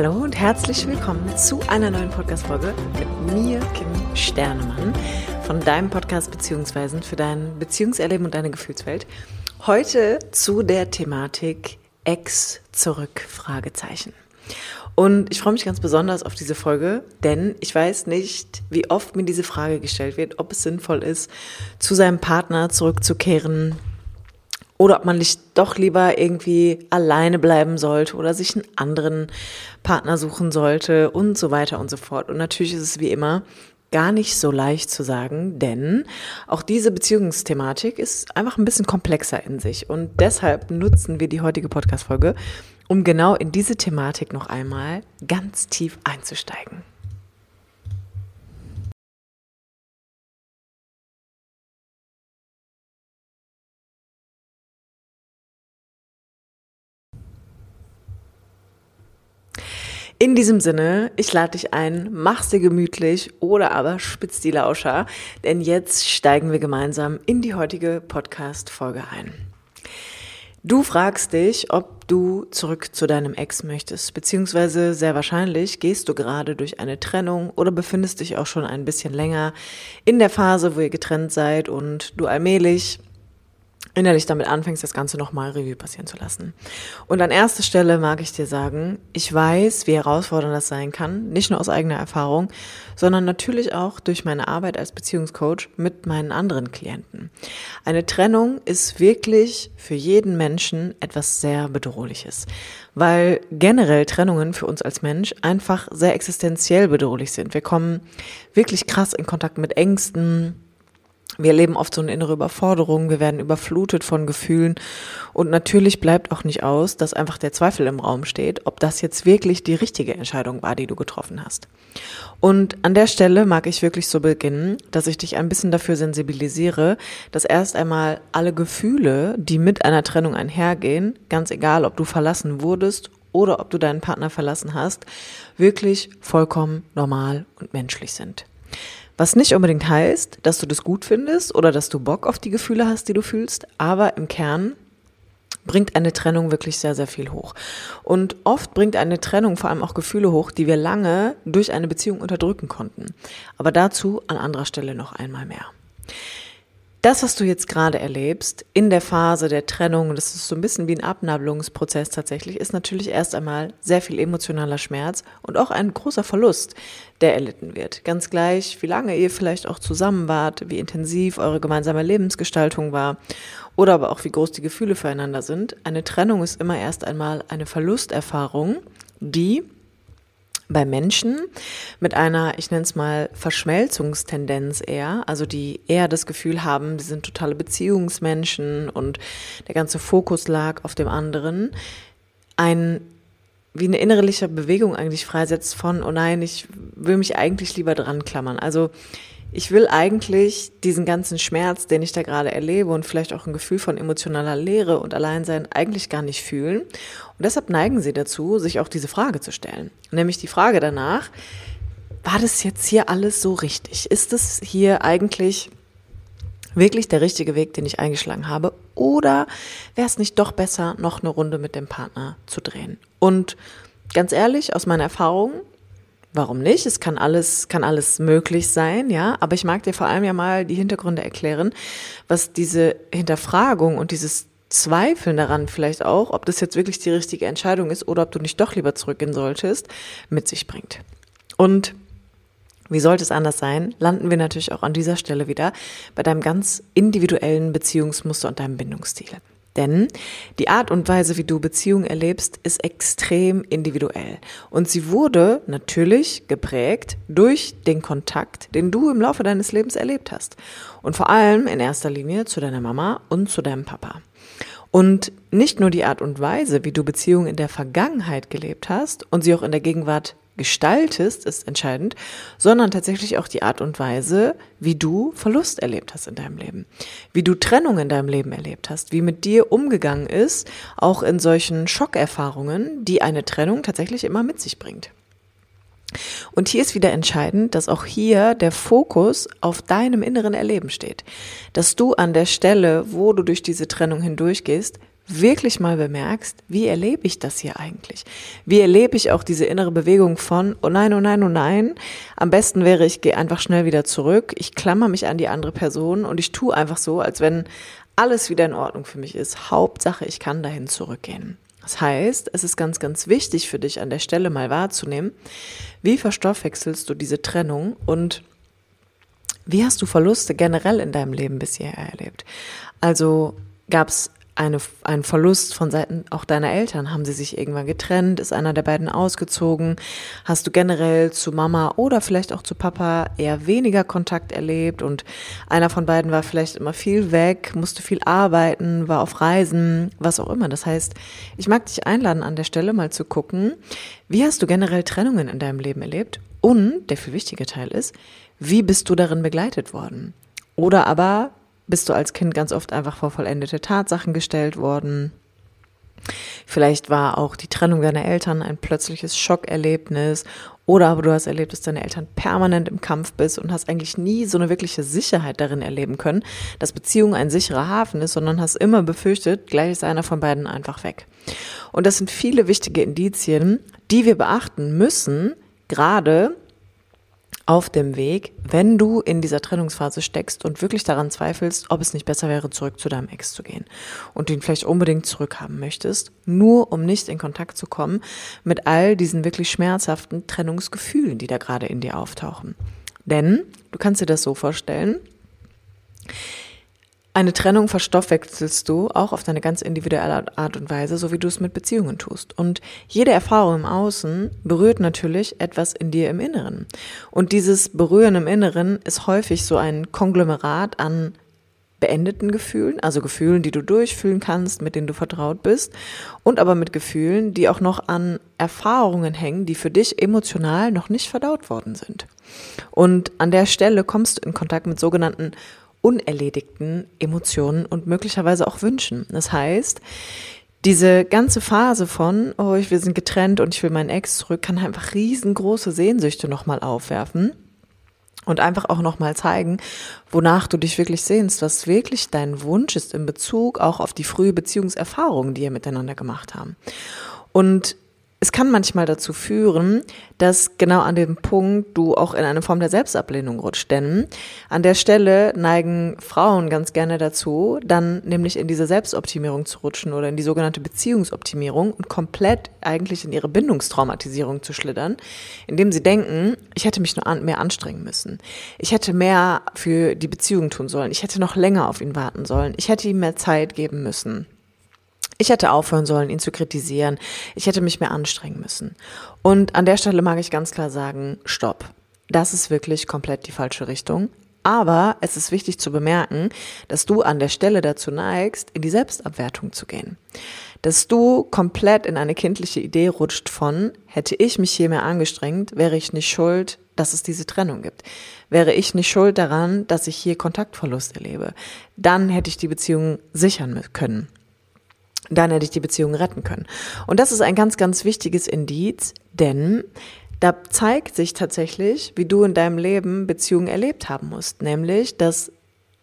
Hallo und herzlich willkommen zu einer neuen Podcast-Folge mit mir, Kim Sternemann, von deinem Podcast Beziehungsweisen für dein Beziehungserleben und deine Gefühlswelt. Heute zu der Thematik Ex zurück? Fragezeichen. Und ich freue mich ganz besonders auf diese Folge, denn ich weiß nicht, wie oft mir diese Frage gestellt wird, ob es sinnvoll ist, zu seinem Partner zurückzukehren, oder ob man nicht doch lieber irgendwie alleine bleiben sollte oder sich einen anderen Partner suchen sollte und so weiter und so fort. Und natürlich ist es wie immer gar nicht so leicht zu sagen, denn auch diese Beziehungsthematik ist einfach ein bisschen komplexer in sich. Und deshalb nutzen wir die heutige Podcast-Folge, um genau in diese Thematik noch einmal ganz tief einzusteigen. In diesem Sinne, ich lade dich ein, mach's dir gemütlich oder aber spitz die Lauscher, denn jetzt steigen wir gemeinsam in die heutige Podcast-Folge ein. Du fragst dich, ob du zurück zu deinem Ex möchtest, beziehungsweise sehr wahrscheinlich gehst du gerade durch eine Trennung oder befindest dich auch schon ein bisschen länger in der Phase, wo ihr getrennt seid und du allmählich innerlich damit anfängst, das Ganze nochmal Revue passieren zu lassen. Und an erster Stelle mag ich dir sagen, ich weiß, wie herausfordernd das sein kann, nicht nur aus eigener Erfahrung, sondern natürlich auch durch meine Arbeit als Beziehungscoach mit meinen anderen Klienten. Eine Trennung ist wirklich für jeden Menschen etwas sehr Bedrohliches, weil generell Trennungen für uns als Mensch einfach sehr existenziell bedrohlich sind. Wir kommen wirklich krass in Kontakt mit Ängsten, wir erleben oft so eine innere Überforderung, wir werden überflutet von Gefühlen und natürlich bleibt auch nicht aus, dass einfach der Zweifel im Raum steht, ob das jetzt wirklich die richtige Entscheidung war, die du getroffen hast. Und an der Stelle mag ich wirklich so beginnen, dass ich dich ein bisschen dafür sensibilisiere, dass erst einmal alle Gefühle, die mit einer Trennung einhergehen, ganz egal, ob du verlassen wurdest oder ob du deinen Partner verlassen hast, wirklich vollkommen normal und menschlich sind. Was nicht unbedingt heißt, dass du das gut findest oder dass du Bock auf die Gefühle hast, die du fühlst, aber im Kern bringt eine Trennung wirklich sehr, sehr viel hoch. Und oft bringt eine Trennung vor allem auch Gefühle hoch, die wir lange durch eine Beziehung unterdrücken konnten. Aber dazu an anderer Stelle noch einmal mehr. Das, was du jetzt gerade erlebst, in der Phase der Trennung, das ist so ein bisschen wie ein Abnabelungsprozess tatsächlich, ist natürlich erst einmal sehr viel emotionaler Schmerz und auch ein großer Verlust, der erlitten wird. Ganz gleich, wie lange ihr vielleicht auch zusammen wart, wie intensiv eure gemeinsame Lebensgestaltung war oder aber auch wie groß die Gefühle füreinander sind. Eine Trennung ist immer erst einmal eine Verlusterfahrung, die bei Menschen mit einer, ich nenne es mal, Verschmelzungstendenz eher, also die eher das Gefühl haben, sie sind totale Beziehungsmenschen und der ganze Fokus lag auf dem anderen, ein wie eine innerliche Bewegung eigentlich freisetzt von, oh nein, ich will mich eigentlich lieber dran klammern. Also ich will eigentlich diesen ganzen Schmerz, den ich da gerade erlebe und vielleicht auch ein Gefühl von emotionaler Leere und Alleinsein eigentlich gar nicht fühlen. Und deshalb neigen sie dazu, sich auch diese Frage zu stellen. Nämlich die Frage danach, war das jetzt hier alles so richtig? Ist es hier eigentlich wirklich der richtige Weg, den ich eingeschlagen habe? Oder wäre es nicht doch besser, noch eine Runde mit dem Partner zu drehen? Und ganz ehrlich, aus meiner Erfahrung, Warum nicht? Es kann alles, kann alles möglich sein, ja. Aber ich mag dir vor allem ja mal die Hintergründe erklären, was diese Hinterfragung und dieses Zweifeln daran vielleicht auch, ob das jetzt wirklich die richtige Entscheidung ist oder ob du nicht doch lieber zurückgehen solltest, mit sich bringt. Und wie sollte es anders sein, landen wir natürlich auch an dieser Stelle wieder bei deinem ganz individuellen Beziehungsmuster und deinem Bindungsstil. Denn die Art und Weise, wie du Beziehungen erlebst, ist extrem individuell. Und sie wurde natürlich geprägt durch den Kontakt, den du im Laufe deines Lebens erlebt hast. Und vor allem in erster Linie zu deiner Mama und zu deinem Papa. Und nicht nur die Art und Weise, wie du Beziehungen in der Vergangenheit gelebt hast und sie auch in der Gegenwart gestaltest, ist entscheidend, sondern tatsächlich auch die Art und Weise, wie du Verlust erlebt hast in deinem Leben, wie du Trennung in deinem Leben erlebt hast, wie mit dir umgegangen ist, auch in solchen Schockerfahrungen, die eine Trennung tatsächlich immer mit sich bringt. Und hier ist wieder entscheidend, dass auch hier der Fokus auf deinem inneren Erleben steht. Dass du an der Stelle, wo du durch diese Trennung hindurchgehst, wirklich mal bemerkst, wie erlebe ich das hier eigentlich? Wie erlebe ich auch diese innere Bewegung von, oh nein, oh nein, oh nein. Am besten wäre, ich gehe einfach schnell wieder zurück, ich klammer mich an die andere Person und ich tue einfach so, als wenn alles wieder in Ordnung für mich ist. Hauptsache, ich kann dahin zurückgehen. Das heißt, es ist ganz, ganz wichtig für dich an der Stelle mal wahrzunehmen, wie verstoffwechselst du diese Trennung und wie hast du Verluste generell in deinem Leben bisher erlebt? Also gab es eine, einen Verlust von Seiten auch deiner Eltern? Haben sie sich irgendwann getrennt? Ist einer der beiden ausgezogen? Hast du generell zu Mama oder vielleicht auch zu Papa eher weniger Kontakt erlebt und einer von beiden war vielleicht immer viel weg, musste viel arbeiten, war auf Reisen, was auch immer. Das heißt, ich mag dich einladen, an der Stelle mal zu gucken, wie hast du generell Trennungen in deinem Leben erlebt? Und der viel wichtige Teil ist, wie bist du darin begleitet worden? Oder aber bist du als Kind ganz oft einfach vor vollendete Tatsachen gestellt worden. Vielleicht war auch die Trennung deiner Eltern ein plötzliches Schockerlebnis oder aber du hast erlebt, dass deine Eltern permanent im Kampf bist und hast eigentlich nie so eine wirkliche Sicherheit darin erleben können, dass Beziehung ein sicherer Hafen ist, sondern hast immer befürchtet, gleich ist einer von beiden einfach weg. Und das sind viele wichtige Indizien, die wir beachten müssen, gerade auf dem Weg, wenn du in dieser Trennungsphase steckst und wirklich daran zweifelst, ob es nicht besser wäre, zurück zu deinem Ex zu gehen und ihn vielleicht unbedingt zurückhaben möchtest, nur um nicht in Kontakt zu kommen mit all diesen wirklich schmerzhaften Trennungsgefühlen, die da gerade in dir auftauchen. Denn du kannst dir das so vorstellen, eine Trennung verstoffwechselst du auch auf deine ganz individuelle Art und Weise, so wie du es mit Beziehungen tust. Und jede Erfahrung im Außen berührt natürlich etwas in dir im Inneren. Und dieses Berühren im Inneren ist häufig so ein Konglomerat an beendeten Gefühlen, also Gefühlen, die du durchfühlen kannst, mit denen du vertraut bist, und aber mit Gefühlen, die auch noch an Erfahrungen hängen, die für dich emotional noch nicht verdaut worden sind. Und an der Stelle kommst du in Kontakt mit sogenannten unerledigten Emotionen und möglicherweise auch Wünschen. Das heißt, diese ganze Phase von, oh, wir sind getrennt und ich will meinen Ex zurück, kann einfach riesengroße Sehnsüchte nochmal aufwerfen und einfach auch nochmal zeigen, wonach du dich wirklich sehnst, was wirklich dein Wunsch ist in Bezug auch auf die frühe Beziehungserfahrung, die ihr miteinander gemacht haben. Und es kann manchmal dazu führen, dass genau an dem Punkt du auch in eine Form der Selbstablehnung rutscht. Denn an der Stelle neigen Frauen ganz gerne dazu, dann nämlich in diese Selbstoptimierung zu rutschen oder in die sogenannte Beziehungsoptimierung und komplett eigentlich in ihre Bindungstraumatisierung zu schlittern, indem sie denken, ich hätte mich nur an, mehr anstrengen müssen. Ich hätte mehr für die Beziehung tun sollen. Ich hätte noch länger auf ihn warten sollen. Ich hätte ihm mehr Zeit geben müssen. Ich hätte aufhören sollen, ihn zu kritisieren. Ich hätte mich mehr anstrengen müssen. Und an der Stelle mag ich ganz klar sagen, stopp. Das ist wirklich komplett die falsche Richtung. Aber es ist wichtig zu bemerken, dass du an der Stelle dazu neigst, in die Selbstabwertung zu gehen. Dass du komplett in eine kindliche Idee rutscht von, hätte ich mich hier mehr angestrengt, wäre ich nicht schuld, dass es diese Trennung gibt. Wäre ich nicht schuld daran, dass ich hier Kontaktverlust erlebe, dann hätte ich die Beziehung sichern können dann hätte ich die Beziehung retten können. Und das ist ein ganz, ganz wichtiges Indiz, denn da zeigt sich tatsächlich, wie du in deinem Leben Beziehungen erlebt haben musst, nämlich, dass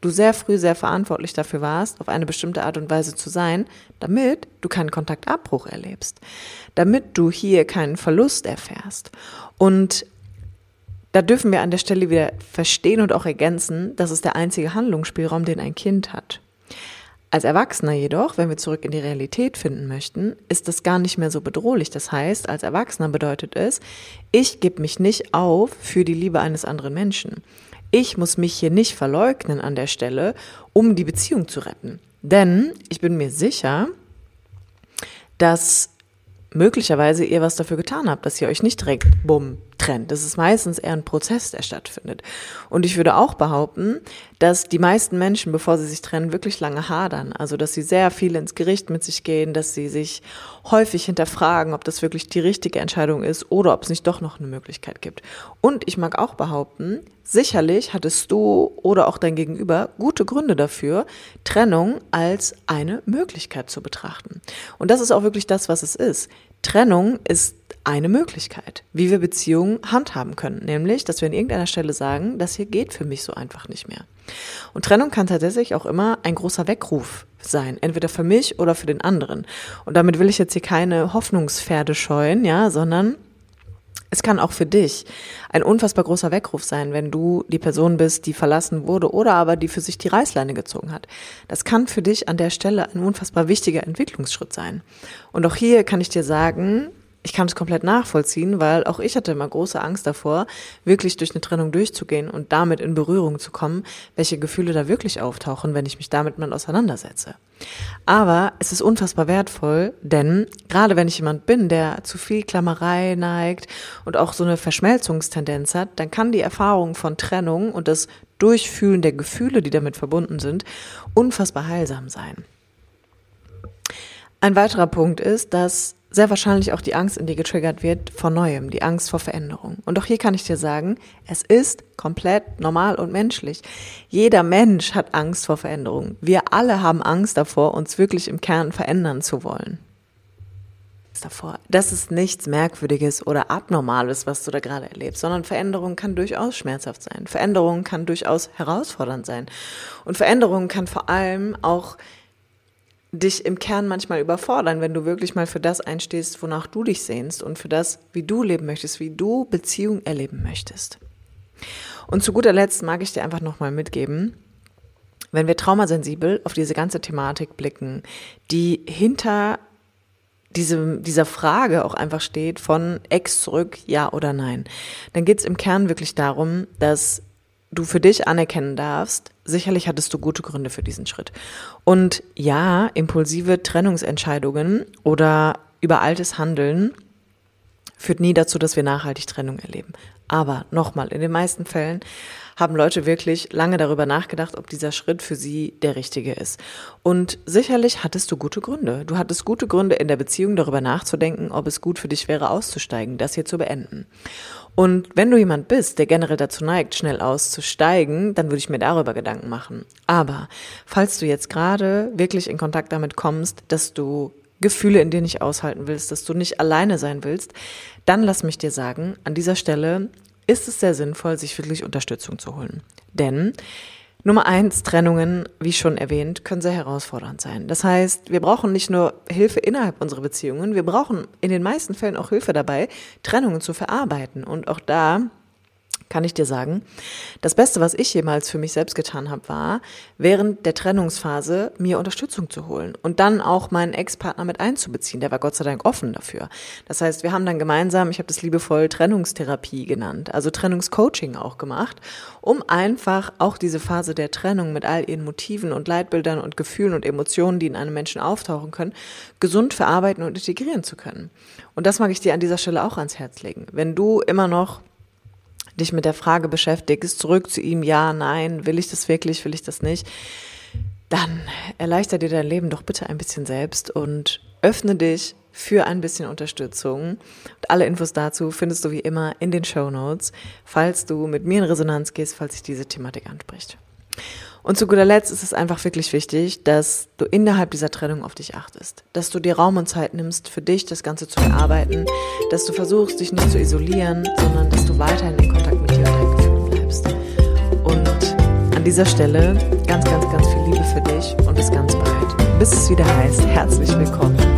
du sehr früh sehr verantwortlich dafür warst, auf eine bestimmte Art und Weise zu sein, damit du keinen Kontaktabbruch erlebst, damit du hier keinen Verlust erfährst. Und da dürfen wir an der Stelle wieder verstehen und auch ergänzen, das ist der einzige Handlungsspielraum, den ein Kind hat. Als Erwachsener jedoch, wenn wir zurück in die Realität finden möchten, ist das gar nicht mehr so bedrohlich. Das heißt, als Erwachsener bedeutet es, ich gebe mich nicht auf für die Liebe eines anderen Menschen. Ich muss mich hier nicht verleugnen an der Stelle, um die Beziehung zu retten. Denn ich bin mir sicher, dass möglicherweise ihr was dafür getan habt, dass ihr euch nicht direkt bumm trennt. Das ist meistens eher ein Prozess, der stattfindet. Und ich würde auch behaupten, dass die meisten Menschen, bevor sie sich trennen, wirklich lange hadern. Also, dass sie sehr viel ins Gericht mit sich gehen, dass sie sich häufig hinterfragen, ob das wirklich die richtige Entscheidung ist oder ob es nicht doch noch eine Möglichkeit gibt. Und ich mag auch behaupten, sicherlich hattest du oder auch dein Gegenüber gute Gründe dafür, Trennung als eine Möglichkeit zu betrachten. Und das ist auch wirklich das, was es ist. Trennung ist eine Möglichkeit, wie wir Beziehungen handhaben können, nämlich, dass wir an irgendeiner Stelle sagen, das hier geht für mich so einfach nicht mehr. Und Trennung kann tatsächlich auch immer ein großer Weckruf sein, entweder für mich oder für den anderen. Und damit will ich jetzt hier keine Hoffnungspferde scheuen, ja, sondern es kann auch für dich ein unfassbar großer Weckruf sein, wenn du die Person bist, die verlassen wurde oder aber die für sich die Reißleine gezogen hat. Das kann für dich an der Stelle ein unfassbar wichtiger Entwicklungsschritt sein. Und auch hier kann ich dir sagen, ich kann es komplett nachvollziehen, weil auch ich hatte immer große Angst davor, wirklich durch eine Trennung durchzugehen und damit in Berührung zu kommen, welche Gefühle da wirklich auftauchen, wenn ich mich damit mal auseinandersetze. Aber es ist unfassbar wertvoll, denn gerade wenn ich jemand bin, der zu viel Klammerei neigt und auch so eine Verschmelzungstendenz hat, dann kann die Erfahrung von Trennung und das Durchfühlen der Gefühle, die damit verbunden sind, unfassbar heilsam sein. Ein weiterer Punkt ist, dass sehr wahrscheinlich auch die Angst in dir getriggert wird vor Neuem, die Angst vor Veränderung. Und auch hier kann ich dir sagen, es ist komplett normal und menschlich. Jeder Mensch hat Angst vor Veränderung. Wir alle haben Angst davor, uns wirklich im Kern verändern zu wollen. Davor. Das ist nichts Merkwürdiges oder Abnormales, was du da gerade erlebst, sondern Veränderung kann durchaus schmerzhaft sein. Veränderung kann durchaus herausfordernd sein. Und Veränderung kann vor allem auch dich im Kern manchmal überfordern, wenn du wirklich mal für das einstehst, wonach du dich sehnst und für das, wie du leben möchtest, wie du Beziehung erleben möchtest. Und zu guter Letzt mag ich dir einfach nochmal mitgeben, wenn wir traumasensibel auf diese ganze Thematik blicken, die hinter diese, dieser Frage auch einfach steht von Ex zurück, ja oder nein, dann geht es im Kern wirklich darum, dass du für dich anerkennen darfst, sicherlich hattest du gute Gründe für diesen Schritt. Und ja, impulsive Trennungsentscheidungen oder überaltes Handeln führt nie dazu, dass wir nachhaltig Trennung erleben. Aber nochmal, in den meisten Fällen haben Leute wirklich lange darüber nachgedacht, ob dieser Schritt für sie der richtige ist. Und sicherlich hattest du gute Gründe. Du hattest gute Gründe in der Beziehung darüber nachzudenken, ob es gut für dich wäre, auszusteigen, das hier zu beenden. Und wenn du jemand bist, der generell dazu neigt, schnell auszusteigen, dann würde ich mir darüber Gedanken machen. Aber falls du jetzt gerade wirklich in Kontakt damit kommst, dass du Gefühle in dir nicht aushalten willst, dass du nicht alleine sein willst, dann lass mich dir sagen, an dieser Stelle ist es sehr sinnvoll, sich wirklich Unterstützung zu holen. Denn Nummer eins, Trennungen, wie schon erwähnt, können sehr herausfordernd sein. Das heißt, wir brauchen nicht nur Hilfe innerhalb unserer Beziehungen, wir brauchen in den meisten Fällen auch Hilfe dabei, Trennungen zu verarbeiten. Und auch da kann ich dir sagen, das Beste, was ich jemals für mich selbst getan habe, war, während der Trennungsphase mir Unterstützung zu holen und dann auch meinen Ex-Partner mit einzubeziehen. Der war Gott sei Dank offen dafür. Das heißt, wir haben dann gemeinsam, ich habe das liebevoll Trennungstherapie genannt, also Trennungscoaching auch gemacht, um einfach auch diese Phase der Trennung mit all ihren Motiven und Leitbildern und Gefühlen und Emotionen, die in einem Menschen auftauchen können, gesund verarbeiten und integrieren zu können. Und das mag ich dir an dieser Stelle auch ans Herz legen. Wenn du immer noch dich mit der Frage beschäftigst, zurück zu ihm, ja, nein, will ich das wirklich, will ich das nicht, dann erleichter dir dein Leben doch bitte ein bisschen selbst und öffne dich für ein bisschen Unterstützung. Und alle Infos dazu findest du wie immer in den Show Notes, falls du mit mir in Resonanz gehst, falls sich diese Thematik anspricht. Und zu guter Letzt ist es einfach wirklich wichtig, dass du innerhalb dieser Trennung auf dich achtest, dass du dir Raum und Zeit nimmst, für dich das Ganze zu erarbeiten, dass du versuchst, dich nicht zu isolieren, sondern weiterhin in Kontakt mit dir und deinen Gefühlen bleibst. Und an dieser Stelle ganz, ganz, ganz viel Liebe für dich und bis ganz bald. Bis es wieder heißt, herzlich willkommen